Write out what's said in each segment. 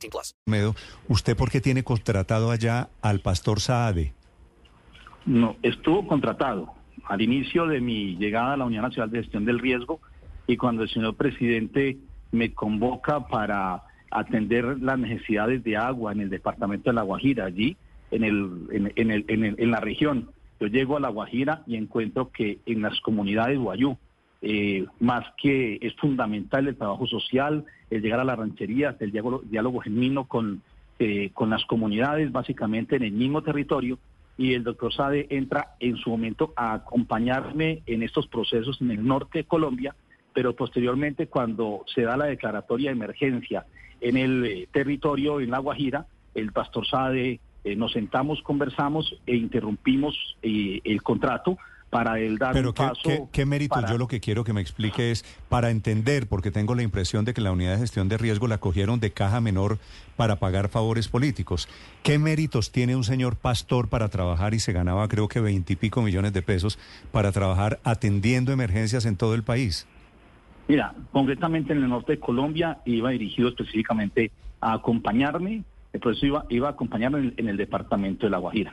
18 plus. Medo, ¿usted por qué tiene contratado allá al pastor Saade? No, estuvo contratado al inicio de mi llegada a la Unión Nacional de Gestión del Riesgo y cuando el señor presidente me convoca para atender las necesidades de agua en el departamento de La Guajira, allí en, el, en, en el, en, el- en la región. Yo llego a La Guajira y encuentro que en las comunidades Guayú, eh, más que es fundamental el trabajo social, el llegar a las rancherías, el diálogo, diálogo genuino con, eh, con las comunidades, básicamente en el mismo territorio, y el doctor Sade entra en su momento a acompañarme en estos procesos en el norte de Colombia, pero posteriormente cuando se da la declaratoria de emergencia en el eh, territorio, en La Guajira, el pastor Sade, eh, nos sentamos, conversamos e interrumpimos el contrato para él dar Pero un ¿qué, paso. qué, qué méritos? para- Yo lo que quiero que me explique es, para entender, porque tengo la impresión de que la unidad de gestión de riesgo la cogieron de caja menor para pagar favores políticos. ¿Qué méritos tiene un señor pastor para trabajar y se ganaba creo que veintipico millones de pesos para trabajar atendiendo emergencias en todo el país? Mira, concretamente en el norte de Colombia iba dirigido específicamente a acompañarme, el proceso iba, iba a acompañarme en, en el departamento de La Guajira,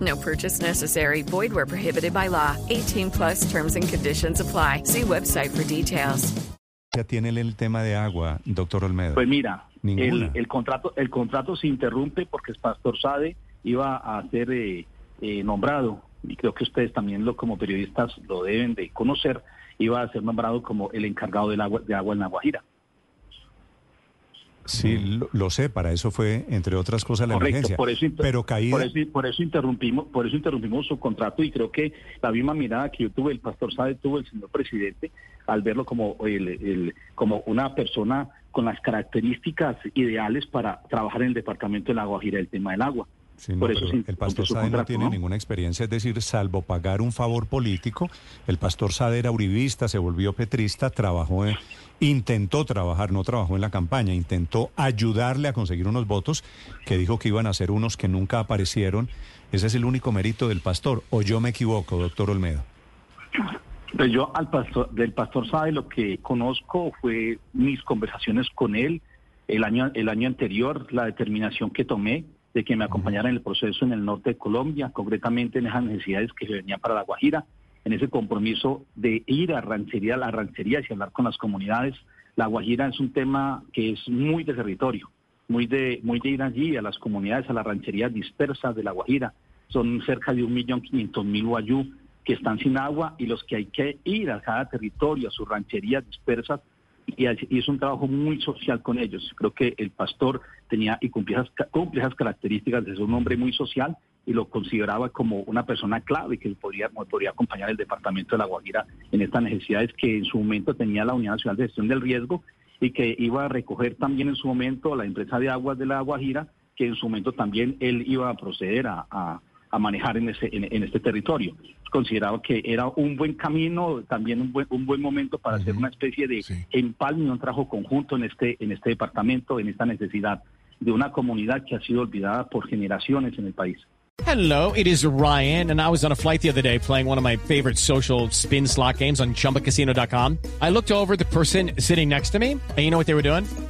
No purchase necessary. Void where prohibited by law. 18 plus terms and conditions apply. See website for details. tiene el tema de agua, doctor Olmedo? Pues mira, el, el contrato el contrato se interrumpe porque el pastor Sade iba a ser eh, eh, nombrado, y creo que ustedes también lo como periodistas lo deben de conocer, iba a ser nombrado como el encargado del agua, de agua en La Guajira. Sí, lo, lo sé, para eso fue, entre otras cosas, la Correcto, emergencia. por eso, Pero caída, por eso, por eso interrumpimos, por eso interrumpimos su contrato y creo que la misma mirada que yo tuve, el pastor Sade tuvo el señor presidente al verlo como el, el- como una persona con las características ideales para trabajar en el departamento de La Guajira, el tema del agua. Sí, no, por eso el pastor Sade no tiene ¿no? ninguna experiencia, es decir, salvo pagar un favor político, el pastor Sade era uribista, se volvió petrista, trabajó, en- intentó trabajar, no trabajó en la campaña, intentó ayudarle a conseguir unos votos que dijo que iban a ser unos que nunca aparecieron. Ese es el único mérito del pastor, o yo me equivoco, doctor Olmedo. Pues yo al pastor, del pastor Sade lo que conozco fue mis conversaciones con él el año, el año anterior, la determinación que tomé de que me acompañara en el proceso en el norte de Colombia, concretamente en esas necesidades que se venían para La Guajira, en ese compromiso de ir a ranchería, a rancherías y hablar con las comunidades. La Guajira es un tema que es muy de territorio, muy de, muy de ir allí a las comunidades, a las rancherías dispersas de La Guajira. Son cerca de un millón quinientos mil guayú que están sin agua y los que hay que ir a cada territorio, a sus rancherías dispersas, y es un trabajo muy social con ellos. Creo que el pastor tenía y cumplía esas, características de ser un hombre muy social y lo consideraba como una persona clave que podría, podría acompañar el departamento de La Guajira en estas necesidades que en su momento tenía la Unidad Nacional de Gestión del Riesgo y que iba a recoger también en su momento la empresa de aguas de La Guajira, que en su momento también él iba a proceder a, a- a manejar en, ese, en, en este territorio. Consideraba que era un buen camino, también un buen, un buen momento para hacer una especie de Sí. empalme, un trabajo conjunto en este, en este departamento, en esta necesidad de una comunidad que ha sido olvidada por generaciones en el país. Hello, it is Ryan, and I was on a flight the other day playing one of my favorite social spin slot games on chumbacasino.com. I looked over the person sitting next to me, and you know what they were doing?